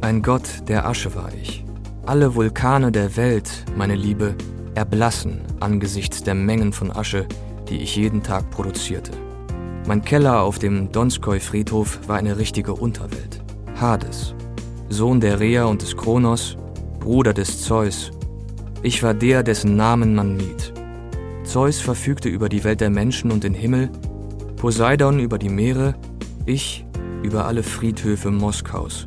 Ein Gott der Asche war ich. Alle Vulkane der Welt, meine Liebe, erblassen angesichts der Mengen von Asche, die ich jeden Tag produzierte. Mein Keller auf dem Donskoi-Friedhof war eine richtige Unterwelt. Hades, Sohn der Rhea und des Kronos, Bruder des Zeus. Ich war der, dessen Namen man mied. Zeus verfügte über die Welt der Menschen und den Himmel, Poseidon über die Meere, ich über alle Friedhöfe Moskaus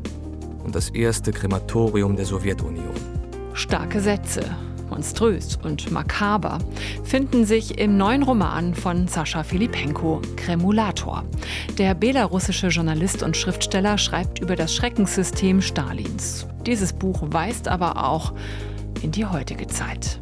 und das erste Krematorium der Sowjetunion. Starke Sätze, monströs und makaber, finden sich im neuen Roman von Sascha Filipenko, Kremulator. Der belarussische Journalist und Schriftsteller schreibt über das Schreckenssystem Stalins. Dieses Buch weist aber auch in die heutige Zeit.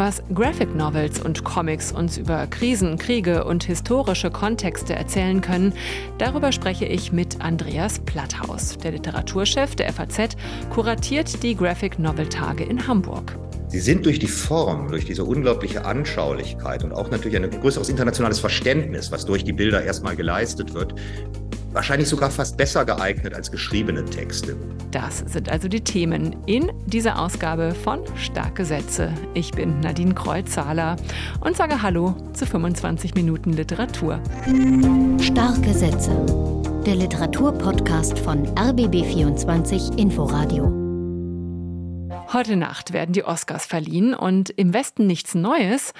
Was Graphic Novels und Comics uns über Krisen, Kriege und historische Kontexte erzählen können, darüber spreche ich mit Andreas Platthaus. Der Literaturchef der FAZ kuratiert die Graphic Novel Tage in Hamburg. Sie sind durch die Form, durch diese unglaubliche Anschaulichkeit und auch natürlich ein größeres internationales Verständnis, was durch die Bilder erstmal geleistet wird, wahrscheinlich sogar fast besser geeignet als geschriebene Texte. Das sind also die Themen in dieser Ausgabe von Starke Sätze. Ich bin Nadine Kreuzzahler und sage Hallo zu 25 Minuten Literatur. Starke Sätze. Der Literaturpodcast von RBB24 Inforadio. Heute Nacht werden die Oscars verliehen und im Westen nichts Neues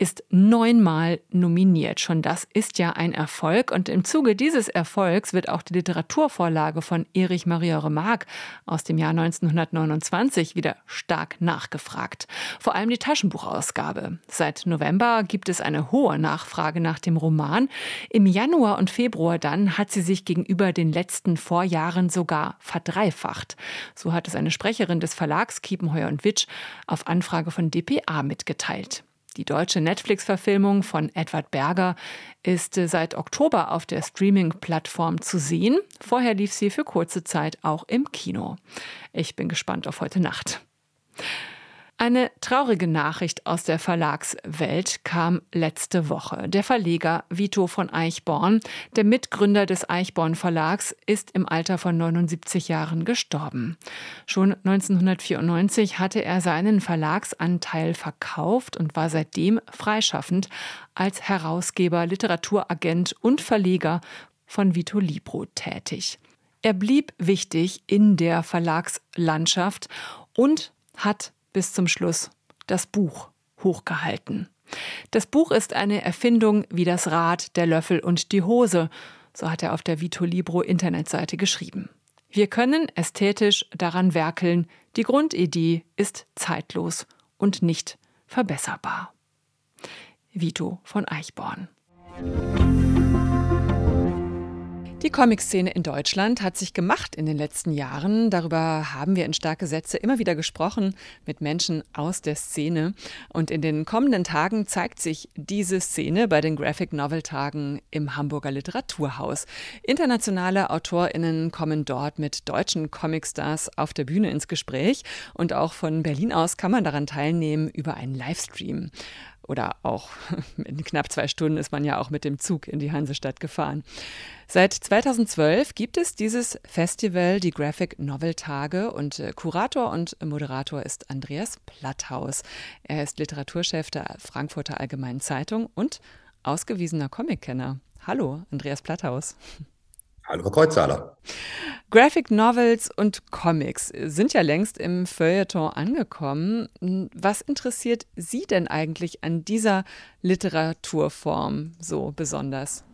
ist neunmal nominiert. Schon das ist ja ein Erfolg. Und im Zuge dieses Erfolgs wird auch die Literaturvorlage von Erich Maria Remarque aus dem Jahr 1929 wieder stark nachgefragt. Vor allem die Taschenbuchausgabe. Seit November gibt es eine hohe Nachfrage nach dem Roman. Im Januar und Februar dann hat sie sich gegenüber den letzten Vorjahren sogar verdreifacht. So hat es eine Sprecherin des Verlags Kiepenheuer und Witsch auf Anfrage von dpa mitgeteilt. Die deutsche Netflix-Verfilmung von Edward Berger ist äh, seit Oktober auf der Streaming-Plattform zu sehen. Vorher lief sie für kurze Zeit auch im Kino. Ich bin gespannt auf heute Nacht. Eine traurige Nachricht aus der Verlagswelt kam letzte Woche. Der Verleger Vito von Eichborn, der Mitgründer des Eichborn Verlags, ist im Alter von 79 Jahren gestorben. Schon 1994 hatte er seinen Verlagsanteil verkauft und war seitdem freischaffend als Herausgeber, Literaturagent und Verleger von Vito Libro tätig. Er blieb wichtig in der Verlagslandschaft und hat bis zum Schluss das Buch hochgehalten. Das Buch ist eine Erfindung wie das Rad, der Löffel und die Hose, so hat er auf der Vito Libro Internetseite geschrieben. Wir können ästhetisch daran werkeln, die Grundidee ist zeitlos und nicht verbesserbar. Vito von Eichborn. Die Comic-Szene in Deutschland hat sich gemacht in den letzten Jahren. Darüber haben wir in starke Sätze immer wieder gesprochen mit Menschen aus der Szene. Und in den kommenden Tagen zeigt sich diese Szene bei den Graphic Novel Tagen im Hamburger Literaturhaus. Internationale AutorInnen kommen dort mit deutschen Comicstars auf der Bühne ins Gespräch. Und auch von Berlin aus kann man daran teilnehmen über einen Livestream oder auch in knapp zwei Stunden ist man ja auch mit dem Zug in die Hansestadt gefahren. Seit 2012 gibt es dieses Festival, die Graphic Novel Tage und äh, Kurator und Moderator ist Andreas Platthaus. Er ist Literaturchef der Frankfurter Allgemeinen Zeitung und ausgewiesener Comickenner. Hallo, Andreas Platthaus. Hallo, Frau Kreuzzahler. Graphic Novels und Comics sind ja längst im Feuilleton angekommen. Was interessiert Sie denn eigentlich an dieser Literaturform so besonders?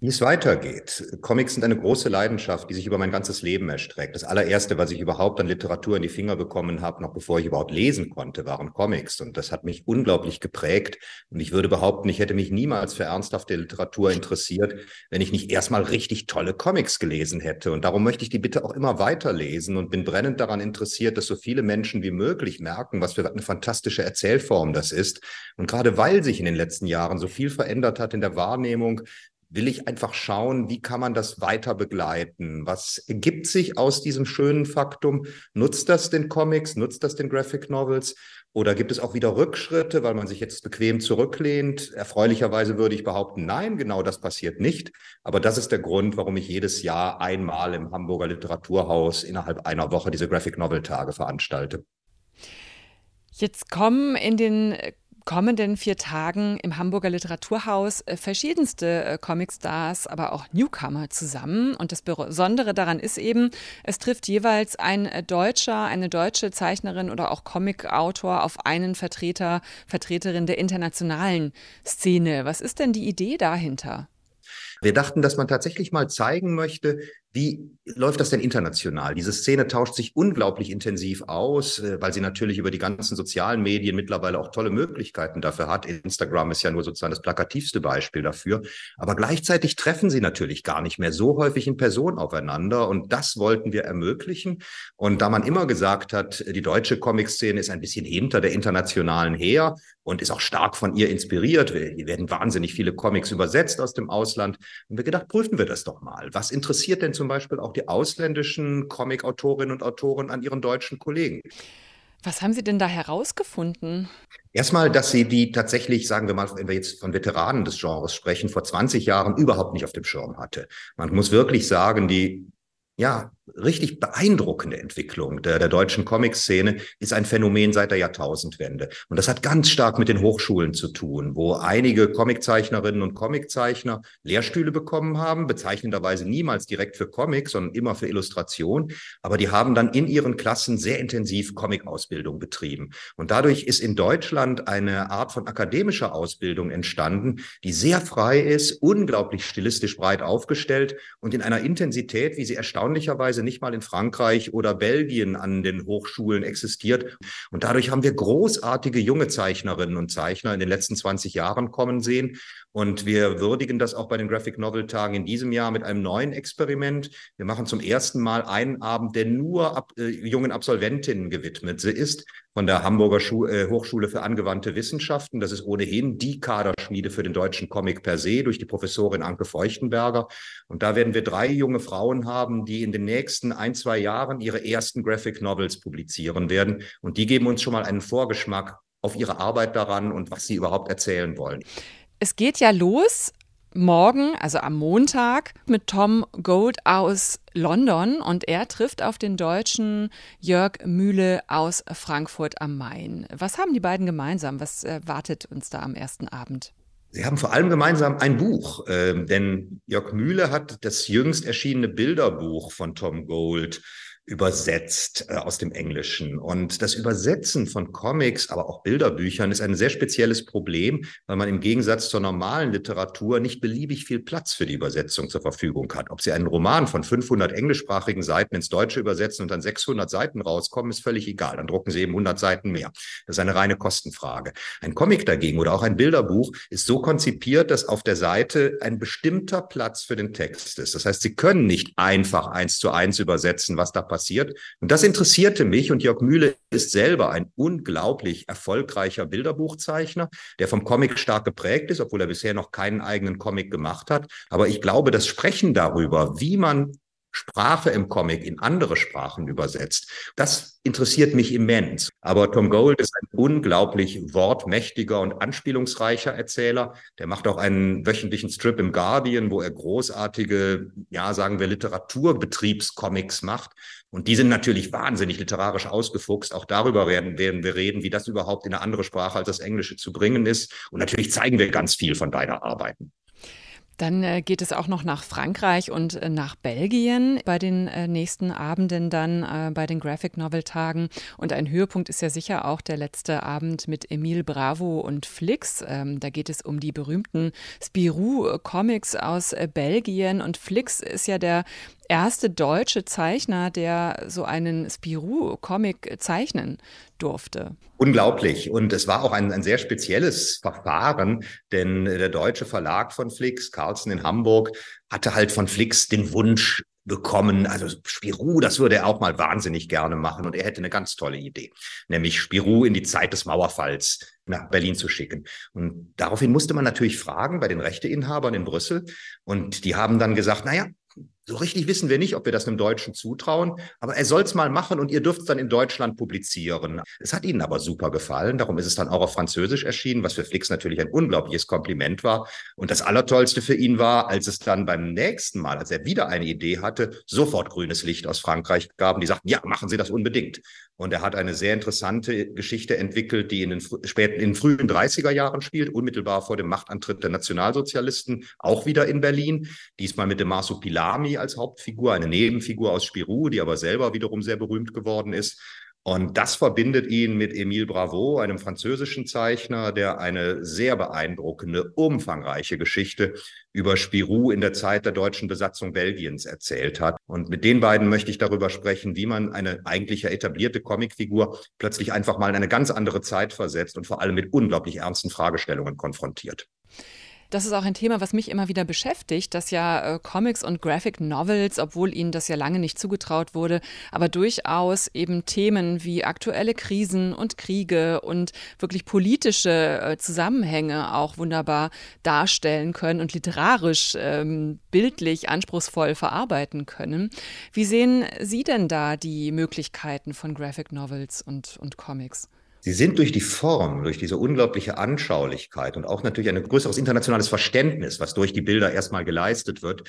Wie es weitergeht. Comics sind eine große Leidenschaft, die sich über mein ganzes Leben erstreckt. Das allererste, was ich überhaupt an Literatur in die Finger bekommen habe, noch bevor ich überhaupt lesen konnte, waren Comics. Und das hat mich unglaublich geprägt. Und ich würde behaupten, ich hätte mich niemals für ernsthafte Literatur interessiert, wenn ich nicht erstmal richtig tolle Comics gelesen hätte. Und darum möchte ich die bitte auch immer weiterlesen und bin brennend daran interessiert, dass so viele Menschen wie möglich merken, was für eine fantastische Erzählform das ist. Und gerade weil sich in den letzten Jahren so viel verändert hat in der Wahrnehmung, will ich einfach schauen, wie kann man das weiter begleiten? Was ergibt sich aus diesem schönen Faktum? Nutzt das den Comics? Nutzt das den Graphic Novels? Oder gibt es auch wieder Rückschritte, weil man sich jetzt bequem zurücklehnt? Erfreulicherweise würde ich behaupten, nein, genau das passiert nicht. Aber das ist der Grund, warum ich jedes Jahr einmal im Hamburger Literaturhaus innerhalb einer Woche diese Graphic Novel Tage veranstalte. Jetzt kommen in den kommenden vier Tagen im Hamburger Literaturhaus äh, verschiedenste äh, Comicstars, aber auch Newcomer zusammen. Und das Besondere daran ist eben, es trifft jeweils ein äh, Deutscher, eine deutsche Zeichnerin oder auch Comicautor auf einen Vertreter, Vertreterin der internationalen Szene. Was ist denn die Idee dahinter? Wir dachten, dass man tatsächlich mal zeigen möchte, wie läuft das denn international? Diese Szene tauscht sich unglaublich intensiv aus, äh, weil sie natürlich über die ganzen sozialen Medien mittlerweile auch tolle Möglichkeiten dafür hat. Instagram ist ja nur sozusagen das plakativste Beispiel dafür. Aber gleichzeitig treffen sie natürlich gar nicht mehr so häufig in Person aufeinander. Und das wollten wir ermöglichen. Und da man immer gesagt hat, die deutsche Comic-Szene ist ein bisschen hinter der internationalen her und ist auch stark von ihr inspiriert. Hier werden wahnsinnig viele Comics übersetzt aus dem Ausland. Und wir gedacht, prüfen wir das doch mal. Was interessiert denn zum Beispiel auch die ausländischen Comic-Autorinnen und Autoren an ihren deutschen Kollegen. Was haben Sie denn da herausgefunden? Erstmal, dass sie die tatsächlich, sagen wir mal, wenn wir jetzt von Veteranen des Genres sprechen, vor 20 Jahren überhaupt nicht auf dem Schirm hatte. Man muss wirklich sagen, die ja, richtig beeindruckende Entwicklung der, der deutschen Comic-Szene ist ein Phänomen seit der Jahrtausendwende. Und das hat ganz stark mit den Hochschulen zu tun, wo einige Comiczeichnerinnen und Comiczeichner Lehrstühle bekommen haben, bezeichnenderweise niemals direkt für Comics, sondern immer für Illustration. Aber die haben dann in ihren Klassen sehr intensiv Comic-Ausbildung betrieben. Und dadurch ist in Deutschland eine Art von akademischer Ausbildung entstanden, die sehr frei ist, unglaublich stilistisch breit aufgestellt und in einer Intensität, wie sie erstaunlicherweise teilweise nicht mal in Frankreich oder Belgien an den Hochschulen existiert. Und dadurch haben wir großartige junge Zeichnerinnen und Zeichner in den letzten 20 Jahren kommen sehen. Und wir würdigen das auch bei den Graphic Novel Tagen in diesem Jahr mit einem neuen Experiment. Wir machen zum ersten Mal einen Abend, der nur ab, äh, jungen Absolventinnen gewidmet ist, von der Hamburger Schu äh, Hochschule für angewandte Wissenschaften. Das ist ohnehin die Kaderschmiede für den deutschen Comic per se durch die Professorin Anke Feuchtenberger. Und da werden wir drei junge Frauen haben, die in den nächsten ein, zwei Jahren ihre ersten Graphic Novels publizieren werden. Und die geben uns schon mal einen Vorgeschmack auf ihre Arbeit daran und was sie überhaupt erzählen wollen. Es geht ja los morgen, also am Montag, mit Tom Gold aus London und er trifft auf den Deutschen Jörg Mühle aus Frankfurt am Main. Was haben die beiden gemeinsam? Was erwartet uns da am ersten Abend? Sie haben vor allem gemeinsam ein Buch, äh, denn Jörg Mühle hat das jüngst erschienene Bilderbuch von Tom Gold übersetzt äh, aus dem Englischen. Und das Übersetzen von Comics, aber auch Bilderbüchern ist ein sehr spezielles Problem, weil man im Gegensatz zur normalen Literatur nicht beliebig viel Platz für die Übersetzung zur Verfügung hat. Ob Sie einen Roman von 500 englischsprachigen Seiten ins Deutsche übersetzen und dann 600 Seiten rauskommen, ist völlig egal. Dann drucken Sie eben 100 Seiten mehr. Das ist eine reine Kostenfrage. Ein Comic dagegen oder auch ein Bilderbuch ist so konzipiert, dass auf der Seite ein bestimmter Platz für den Text ist. Das heißt, Sie können nicht einfach eins zu eins übersetzen, was da passiert passiert. Und das interessierte mich und Jörg Mühle ist selber ein unglaublich erfolgreicher Bilderbuchzeichner, der vom Comic stark geprägt ist, obwohl er bisher noch keinen eigenen Comic gemacht hat. Aber ich glaube, das Sprechen darüber, wie man Sprache im Comic in andere Sprachen übersetzt. Das interessiert mich immens. Aber Tom Gold ist ein unglaublich wortmächtiger und anspielungsreicher Erzähler. Der macht auch einen wöchentlichen Strip im Guardian, wo er großartige, ja, sagen wir, Literaturbetriebscomics macht. Und die sind natürlich wahnsinnig literarisch ausgefuchst. Auch darüber werden, werden wir reden, wie das überhaupt in eine andere Sprache als das Englische zu bringen ist. Und natürlich zeigen wir ganz viel von beider Arbeiten. Dann äh, geht es auch noch nach Frankreich und äh, nach Belgien bei den äh, nächsten Abenden dann bei den Graphic Novel Tagen. Und ein Höhepunkt ist ja sicher auch der letzte Abend mit Emile Bravo und Flix. Ähm, da geht es um die berühmten Spirou Comics aus Belgien. Und Flix ist ja der erste deutsche Zeichner, der so einen Spirou-Comic zeichnen durfte. Unglaublich. Und es war auch ein, ein sehr spezielles Verfahren, denn der deutsche Verlag von Flix, Carlsen in Hamburg, hatte halt von Flix den Wunsch, bekommen. Also Spirou, das würde er auch mal wahnsinnig gerne machen und er hätte eine ganz tolle Idee, nämlich Spirou in die Zeit des Mauerfalls nach Berlin zu schicken. Und daraufhin musste man natürlich fragen bei den Rechteinhabern in Brüssel und die haben dann gesagt, naja, so richtig wissen wir nicht, ob wir das einem Deutschen zutrauen, aber er soll es mal machen und ihr dürft es dann in Deutschland publizieren. Es hat ihnen aber super gefallen, darum ist es dann auch auf Französisch erschienen, was für Flix natürlich ein unglaubliches Kompliment war. Und das Allertollste für ihn war, als es dann beim nächsten Mal, als er wieder eine Idee hatte, sofort grünes Licht aus Frankreich gaben, die sagten, ja, machen Sie das unbedingt. Und er hat eine sehr interessante Geschichte entwickelt, die in den späten, in den frühen 30er Jahren spielt, unmittelbar vor dem Machtantritt der Nationalsozialisten, auch wieder in Berlin. Diesmal mit dem Marsupilami als Hauptfigur, eine Nebenfigur aus Spirou, die aber selber wiederum sehr berühmt geworden ist. Und das verbindet ihn mit Emile Bravo, einem französischen Zeichner, der eine sehr beeindruckende, umfangreiche Geschichte über Spirou in der Zeit der deutschen Besatzung Belgiens erzählt hat. Und mit den beiden möchte ich darüber sprechen, wie man eine eigentlich etablierte Comicfigur plötzlich einfach mal in eine ganz andere Zeit versetzt und vor allem mit unglaublich ernsten Fragestellungen konfrontiert. Das ist auch ein Thema, was mich immer wieder beschäftigt, dass ja äh, Comics und Graphic Novels, obwohl ihnen das ja lange nicht zugetraut wurde, aber durchaus eben Themen wie aktuelle Krisen und Kriege und wirklich politische äh, Zusammenhänge auch wunderbar darstellen können und literarisch ähm, bildlich anspruchsvoll verarbeiten können. Wie sehen Sie denn da die Möglichkeiten von Graphic Novels und, und Comics? Sie sind durch die Form, durch diese unglaubliche Anschaulichkeit und auch natürlich ein größeres internationales Verständnis, was durch die Bilder erstmal geleistet wird,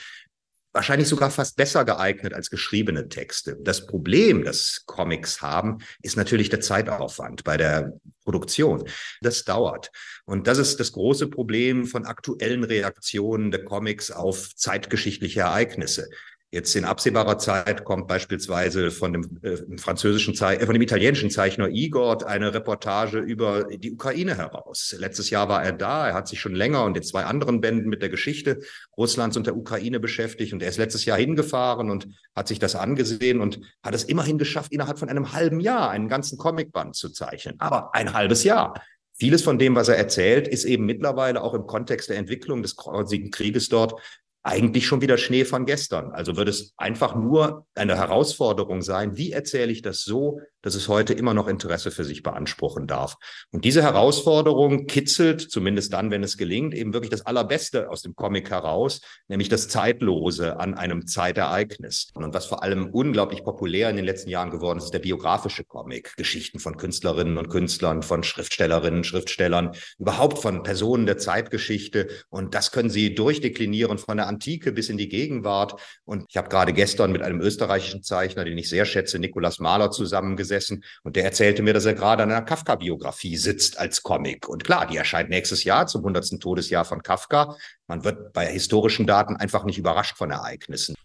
wahrscheinlich sogar fast besser geeignet als geschriebene Texte. Das Problem, das Comics haben, ist natürlich der Zeitaufwand bei der Produktion. Das dauert. Und das ist das große Problem von aktuellen Reaktionen der Comics auf zeitgeschichtliche Ereignisse. Jetzt in absehbarer Zeit kommt beispielsweise von dem äh, französischen Ze äh, von dem italienischen Zeichner Igor eine Reportage über die Ukraine heraus. Letztes Jahr war er da, er hat sich schon länger und in zwei anderen Bänden mit der Geschichte Russlands und der Ukraine beschäftigt und er ist letztes Jahr hingefahren und hat sich das angesehen und hat es immerhin geschafft, innerhalb von einem halben Jahr einen ganzen Comicband zu zeichnen. Aber ein halbes Jahr. Vieles von dem, was er erzählt, ist eben mittlerweile auch im Kontext der Entwicklung des grausigen Krieges dort eigentlich schon wieder Schnee von gestern. Also wird es einfach nur eine Herausforderung sein, wie erzähle ich das so, dass es heute immer noch Interesse für sich beanspruchen darf. Und diese Herausforderung kitzelt, zumindest dann, wenn es gelingt, eben wirklich das Allerbeste aus dem Comic heraus, nämlich das Zeitlose an einem Zeitereignis. Und was vor allem unglaublich populär in den letzten Jahren geworden ist, ist der biografische Comic. Geschichten von Künstlerinnen und Künstlern, von Schriftstellerinnen, Schriftstellern, überhaupt von Personen der Zeitgeschichte. Und das können Sie durchdeklinieren von der Antike bis in die Gegenwart. Und ich habe gerade gestern mit einem österreichischen Zeichner, den ich sehr schätze, Nikolaus Mahler, zusammengesetzt gesessen und der erzählte mir, dass er gerade an einer Kafka-Biografie sitzt als Comic. Und klar, die erscheint nächstes Jahr zum 100. Todesjahr von Kafka. Man wird bei historischen Daten einfach nicht überrascht von Ereignissen.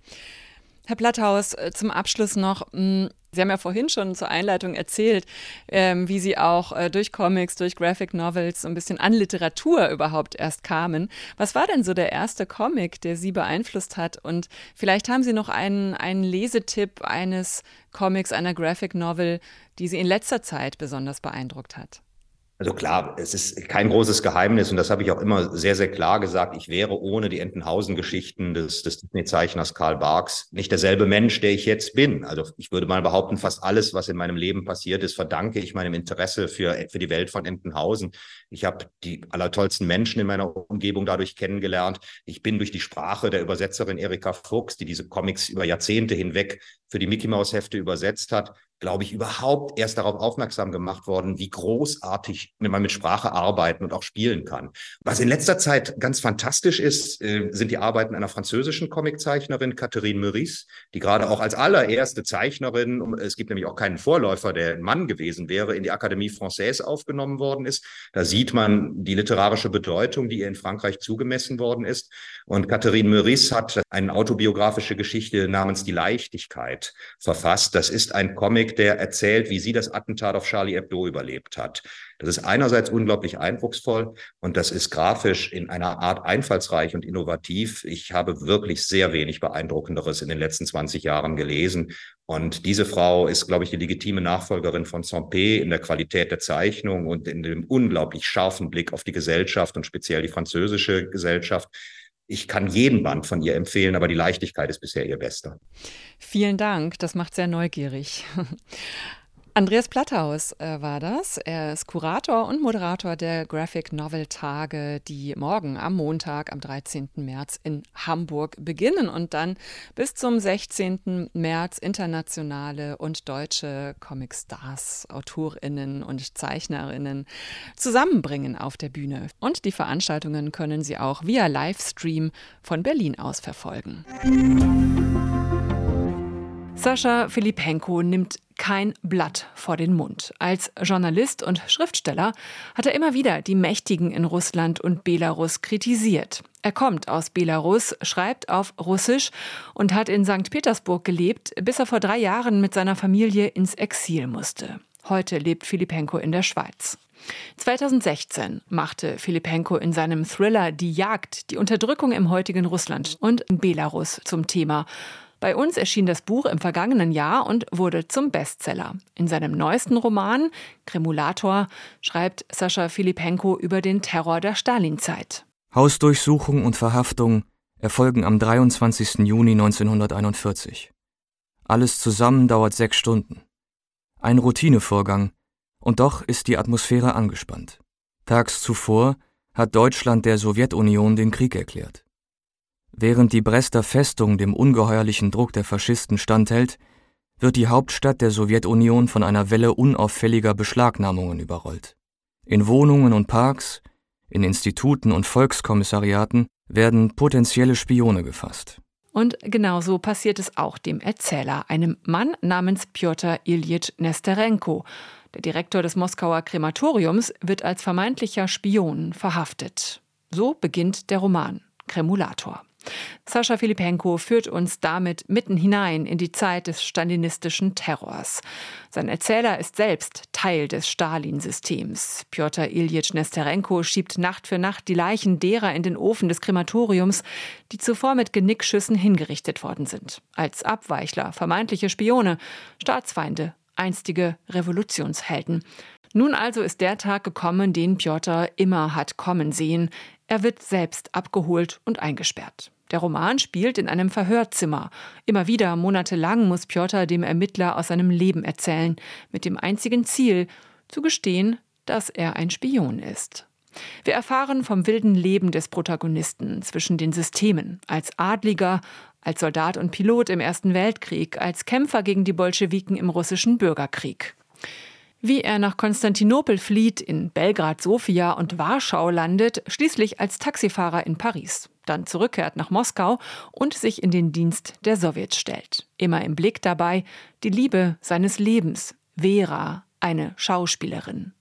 Herr Platthaus, äh, zum Abschluss noch. Sie haben ja vorhin schon zur Einleitung erzählt, ähm, wie Sie auch äh, durch Comics, durch Graphic Novels so ein bisschen an Literatur überhaupt erst kamen. Was war denn so der erste Comic, der Sie beeinflusst hat? Und vielleicht haben Sie noch einen, einen Lesetipp eines Comics, einer Graphic Novel, die Sie in letzter Zeit besonders beeindruckt hat. Also klar, es ist kein großes Geheimnis und das habe ich auch immer sehr, sehr klar gesagt. Ich wäre ohne die Entenhausen-Geschichten des, des Disney-Zeichners Karl Barks nicht derselbe Mensch, der ich jetzt bin. Also ich würde mal behaupten, fast alles, was in meinem Leben passiert ist, verdanke ich meinem Interesse für, für die Welt von Entenhausen. Ich habe die allertollsten Menschen in meiner Umgebung dadurch kennengelernt. Ich bin durch die Sprache der Übersetzerin Erika Fuchs, die diese Comics über Jahrzehnte hinweg für die Mickey Mouse Hefte übersetzt hat, glaube ich, überhaupt erst darauf aufmerksam gemacht worden, wie großartig man mit Sprache arbeiten und auch spielen kann. Was in letzter Zeit ganz fantastisch ist, äh, sind die Arbeiten einer französischen Comiczeichnerin, Catherine Meurice, die gerade auch als allererste Zeichnerin, es gibt nämlich auch keinen Vorläufer, der ein Mann gewesen wäre, in die Akademie Française aufgenommen worden ist. Da sieht man die literarische Bedeutung, die ihr in Frankreich zugemessen worden ist. Und Catherine Meurice hat eine autobiografische Geschichte namens Die Leichtigkeit verfasst. Das ist ein Comic, Der erzählt, wie sie das Attentat auf Charlie Hebdo überlebt hat. Das ist einerseits unglaublich eindrucksvoll und das ist grafisch in einer Art einfallsreich und innovativ. Ich habe wirklich sehr wenig beeindruckenderes in den letzten 20 Jahren gelesen. Und diese Frau ist, glaube ich, die legitime Nachfolgerin von Sampé in der Qualität der Zeichnung und in dem unglaublich scharfen Blick auf die Gesellschaft und speziell die französische Gesellschaft. Ich kann jeden Band von ihr empfehlen, aber die Leichtigkeit ist bisher ihr bester. Vielen Dank, das macht sehr neugierig. Andreas Platthaus äh, war das. Er ist Kurator und Moderator der Graphic Novel Tage, die morgen am Montag, am 13. März in Hamburg beginnen und dann bis zum 16. März internationale und deutsche Comic-Stars, Autorinnen und Zeichnerinnen zusammenbringen auf der Bühne. Und die Veranstaltungen können Sie auch via Livestream von Berlin aus verfolgen. Sascha Filipenko nimmt kein Blatt vor den Mund. Als Journalist und Schriftsteller hat er immer wieder die Mächtigen in Russland und Belarus kritisiert. Er kommt aus Belarus, schreibt auf Russisch und hat in St. Petersburg gelebt, bis er vor drei Jahren mit seiner Familie ins Exil musste. Heute lebt Filipenko in der Schweiz. 2016 machte Filipenko in seinem Thriller Die Jagd die Unterdrückung im heutigen Russland und in Belarus zum Thema bei uns erschien das Buch im vergangenen Jahr und wurde zum Bestseller. In seinem neuesten Roman Kremulator schreibt Sascha Filipenko über den Terror der Stalinzeit. Hausdurchsuchung und Verhaftung erfolgen am 23. Juni 1941. Alles zusammen dauert sechs Stunden. Ein Routinevorgang, und doch ist die Atmosphäre angespannt. Tags zuvor hat Deutschland der Sowjetunion den Krieg erklärt. Während die Brester Festung dem ungeheuerlichen Druck der Faschisten standhält, wird die Hauptstadt der Sowjetunion von einer Welle unauffälliger Beschlagnahmungen überrollt. In Wohnungen und Parks, in Instituten und Volkskommissariaten werden potenzielle Spione gefasst. Und genauso passiert es auch dem Erzähler, einem Mann namens Pjotr Iljitsch Nesterenko. Der Direktor des Moskauer Krematoriums wird als vermeintlicher Spion verhaftet. So beginnt der Roman Kremulator. Sascha Filipenko führt uns damit mitten hinein in die Zeit des stalinistischen Terrors. Sein Erzähler ist selbst Teil des Stalin-Systems. Pjotr Iljitsch Nesterenko schiebt Nacht für Nacht die Leichen derer in den Ofen des Krematoriums, die zuvor mit Genickschüssen hingerichtet worden sind. Als Abweichler, vermeintliche Spione, Staatsfeinde, einstige Revolutionshelden. Nun also ist der Tag gekommen, den Piotr immer hat kommen sehen. Er wird selbst abgeholt und eingesperrt. Der Roman spielt in einem Verhörzimmer. Immer wieder, monatelang, muss Piotr dem Ermittler aus seinem Leben erzählen, mit dem einzigen Ziel, zu gestehen, dass er ein Spion ist. Wir erfahren vom wilden Leben des Protagonisten zwischen den Systemen, als Adliger, als Soldat und Pilot im Ersten Weltkrieg, als Kämpfer gegen die Bolschewiken im russischen Bürgerkrieg. Wie er nach Konstantinopel flieht, in Belgrad, Sofia und Warschau landet, schließlich als Taxifahrer in Paris dann zurückkehrt nach Moskau und sich in den Dienst der Sowjets stellt. Immer im Blick dabei die Liebe seines Lebens, Vera, eine Schauspielerin.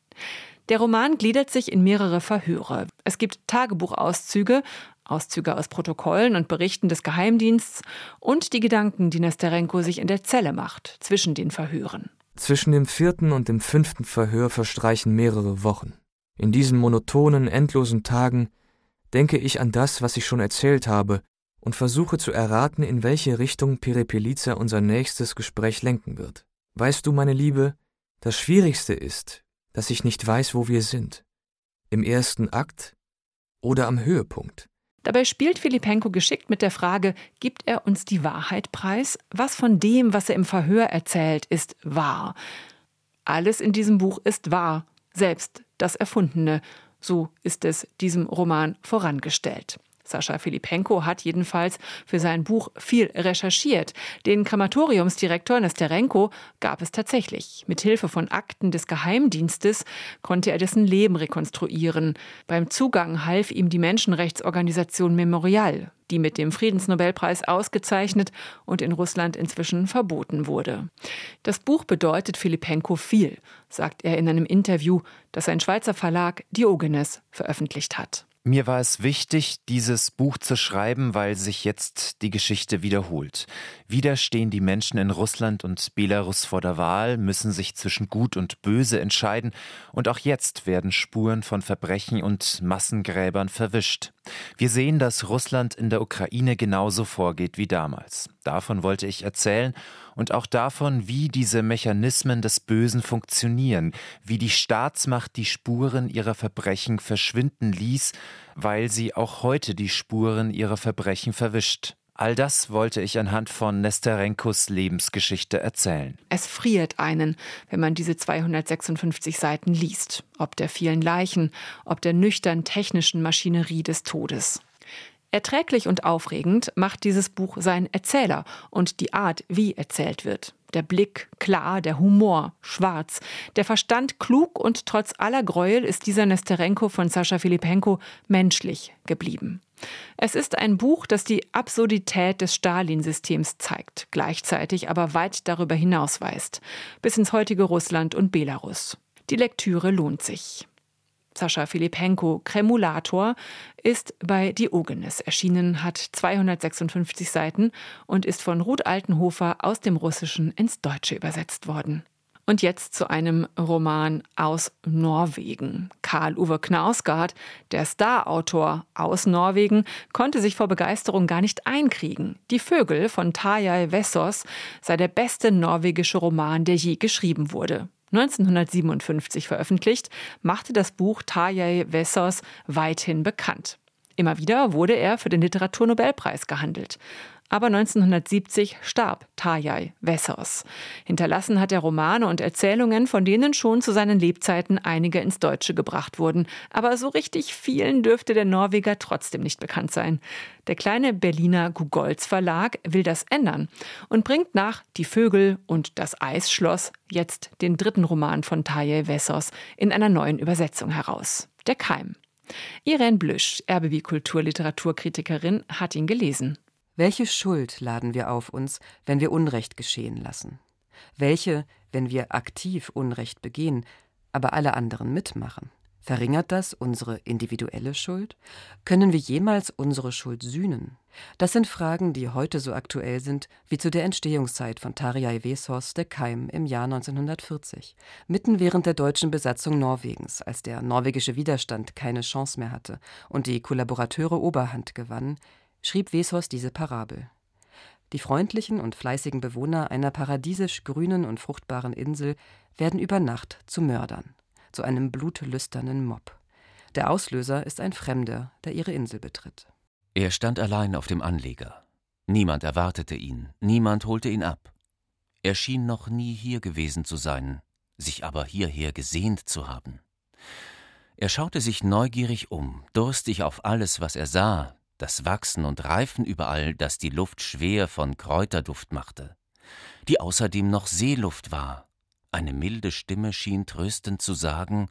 Der Roman gliedert sich in mehrere Verhöre. Es gibt Tagebuchauszüge, Auszüge aus Protokollen und Berichten des Geheimdienstes und die Gedanken, die Nesterenko sich in der Zelle macht, zwischen den Verhören. Zwischen dem vierten und dem fünften Verhör verstreichen mehrere Wochen. In diesen monotonen, endlosen Tagen denke ich an das, was ich schon erzählt habe, und versuche zu erraten, in welche Richtung Perepeliza unser nächstes Gespräch lenken wird. Weißt du, meine Liebe, das Schwierigste ist, dass ich nicht weiß, wo wir sind. Im ersten Akt oder am Höhepunkt. Dabei spielt Filipenko geschickt mit der Frage, gibt er uns die Wahrheit preis? Was von dem, was er im Verhör erzählt, ist wahr? Alles in diesem Buch ist wahr, selbst das Erfundene, so ist es diesem Roman vorangestellt. Sascha Filipenko hat jedenfalls für sein Buch viel recherchiert. Den Krematoriumsdirektor Nesterenko gab es tatsächlich. Mit Hilfe von Akten des Geheimdienstes konnte er dessen Leben rekonstruieren. Beim Zugang half ihm die Menschenrechtsorganisation Memorial, die mit dem Friedensnobelpreis ausgezeichnet und in Russland inzwischen verboten wurde. Das Buch bedeutet Filipenko viel, sagt er in einem Interview, das ein Schweizer Verlag Diogenes veröffentlicht hat. Mir war es wichtig, dieses Buch zu schreiben, weil sich jetzt die Geschichte wiederholt. Wieder stehen die Menschen in Russland und Belarus vor der Wahl, müssen sich zwischen Gut und Böse entscheiden, und auch jetzt werden Spuren von Verbrechen und Massengräbern verwischt. Wir sehen, dass Russland in der Ukraine genauso vorgeht wie damals. Davon wollte ich erzählen und auch davon, wie diese Mechanismen des Bösen funktionieren, wie die Staatsmacht die Spuren ihrer Verbrechen verschwinden ließ, weil sie auch heute die Spuren ihrer Verbrechen verwischt. All das wollte ich anhand von Nesterenkos Lebensgeschichte erzählen. Es friert einen, wenn man diese 256 Seiten liest, ob der vielen Leichen, ob der nüchtern technischen Maschinerie des Todes. Erträglich und aufregend macht dieses Buch sein Erzähler und die Art, wie erzählt wird. Der Blick klar, der Humor schwarz, der Verstand klug und trotz aller Gräuel ist dieser Nesterenko von Sascha Filipenko menschlich geblieben. Es ist ein Buch, das die Absurdität des Stalin-Systems zeigt, gleichzeitig aber weit darüber hinausweist, bis ins heutige Russland und Belarus. Die Lektüre lohnt sich. Sascha Filipenko, Kremulator, ist bei Diogenes erschienen, hat 256 Seiten und ist von Ruth Altenhofer aus dem Russischen ins Deutsche übersetzt worden. Und jetzt zu einem Roman aus Norwegen. Karl Uwe Knausgard, der Starautor aus Norwegen, konnte sich vor Begeisterung gar nicht einkriegen. Die Vögel von Tarjei Vessos sei der beste norwegische Roman, der je geschrieben wurde. 1957 veröffentlicht, machte das Buch Tarjei Vessos weithin bekannt. Immer wieder wurde er für den Literaturnobelpreis gehandelt aber 1970 starb Tarjei Wessers. Hinterlassen hat er Romane und Erzählungen, von denen schon zu seinen Lebzeiten einige ins Deutsche gebracht wurden. Aber so richtig vielen dürfte der Norweger trotzdem nicht bekannt sein. Der kleine Berliner Gugolz Verlag will das ändern und bringt nach Die Vögel und das Eisschloss jetzt den dritten Roman von Tarjei Wessers in einer neuen Übersetzung heraus. Der Keim. Irene Blüsch, RBB Kulturliteraturkritikerin, hat ihn gelesen. Welche Schuld laden wir auf uns, wenn wir Unrecht geschehen lassen? Welche, wenn wir aktiv Unrecht begehen, aber alle anderen mitmachen? Verringert das unsere individuelle Schuld? Können wir jemals unsere Schuld sühnen? Das sind Fragen, die heute so aktuell sind wie zu der Entstehungszeit von Tarjei Vesos der Keim im Jahr 1940, mitten während der deutschen Besatzung Norwegens, als der norwegische Widerstand keine Chance mehr hatte und die Kollaborateure Oberhand gewannen, schrieb Vesos diese Parabel. Die freundlichen und fleißigen Bewohner einer paradiesisch grünen und fruchtbaren Insel werden über Nacht zu Mördern, zu einem blutlüsternen Mob. Der Auslöser ist ein Fremder, der ihre Insel betritt. Er stand allein auf dem Anleger. Niemand erwartete ihn, niemand holte ihn ab. Er schien noch nie hier gewesen zu sein, sich aber hierher gesehnt zu haben. Er schaute sich neugierig um, durstig auf alles, was er sah, das Wachsen und Reifen überall, das die Luft schwer von Kräuterduft machte, die außerdem noch Seeluft war. Eine milde Stimme schien tröstend zu sagen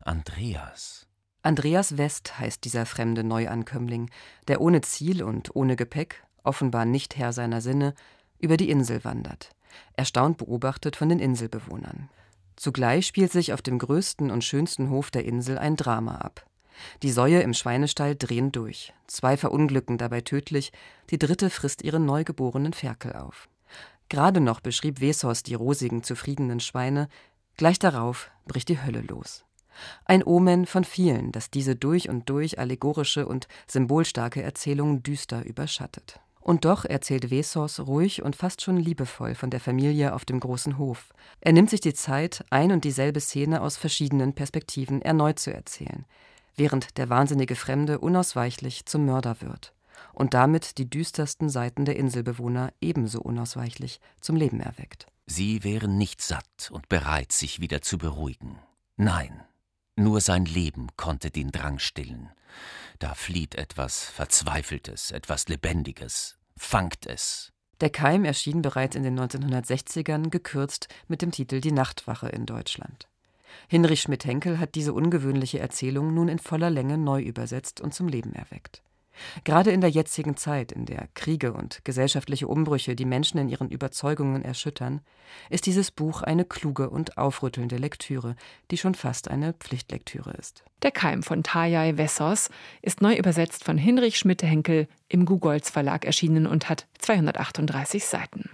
Andreas. Andreas West heißt dieser fremde Neuankömmling, der ohne Ziel und ohne Gepäck, offenbar nicht Herr seiner Sinne, über die Insel wandert, erstaunt beobachtet von den Inselbewohnern. Zugleich spielt sich auf dem größten und schönsten Hof der Insel ein Drama ab. Die Säue im Schweinestall drehen durch. Zwei verunglücken dabei tödlich, die dritte frisst ihren neugeborenen Ferkel auf. Gerade noch beschrieb Wesos die rosigen, zufriedenen Schweine, gleich darauf bricht die Hölle los. Ein Omen von vielen, das diese durch und durch allegorische und symbolstarke Erzählung düster überschattet. Und doch erzählt Vesos ruhig und fast schon liebevoll von der Familie auf dem großen Hof. Er nimmt sich die Zeit, ein und dieselbe Szene aus verschiedenen Perspektiven erneut zu erzählen während der wahnsinnige Fremde unausweichlich zum Mörder wird und damit die düstersten Seiten der Inselbewohner ebenso unausweichlich zum Leben erweckt. Sie wären nicht satt und bereit, sich wieder zu beruhigen. Nein, nur sein Leben konnte den Drang stillen. Da flieht etwas Verzweifeltes, etwas Lebendiges, fangt es. Der Keim erschien bereits in den 1960ern gekürzt mit dem Titel Die Nachtwache in Deutschland. Hinrich Schmidt-Henkel hat diese ungewöhnliche Erzählung nun in voller Länge neu übersetzt und zum Leben erweckt. Gerade in der jetzigen Zeit, in der Kriege und gesellschaftliche Umbrüche die Menschen in ihren Überzeugungen erschüttern, ist dieses Buch eine kluge und aufrüttelnde Lektüre, die schon fast eine Pflichtlektüre ist. Der Keim von Tajai Wessos ist neu übersetzt von Hinrich Schmidt-Henkel im Gugolz Verlag erschienen und hat 238 Seiten.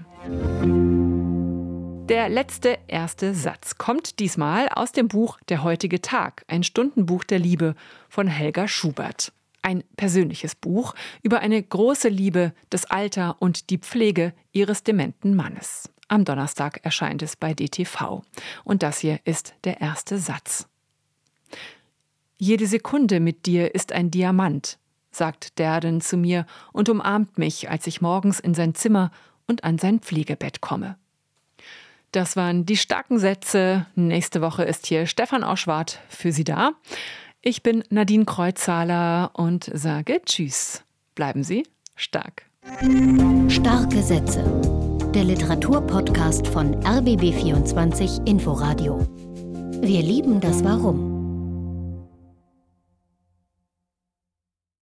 Der letzte erste Satz kommt diesmal aus dem Buch Der heutige Tag, ein Stundenbuch der Liebe von Helga Schubert. Ein persönliches Buch über eine große Liebe, das Alter und die Pflege ihres dementen Mannes. Am Donnerstag erscheint es bei DTV. Und das hier ist der erste Satz. Jede Sekunde mit dir ist ein Diamant, sagt Derden zu mir und umarmt mich, als ich morgens in sein Zimmer und an sein Pflegebett komme. Das waren die starken Sätze. Nächste Woche ist hier Stefan Auschwart für Sie da. Ich bin Nadine Kreuzhaler und sage Tschüss. Bleiben Sie stark. Starke Sätze. Der Literaturpodcast von RBB24 Inforadio. Wir lieben das Warum.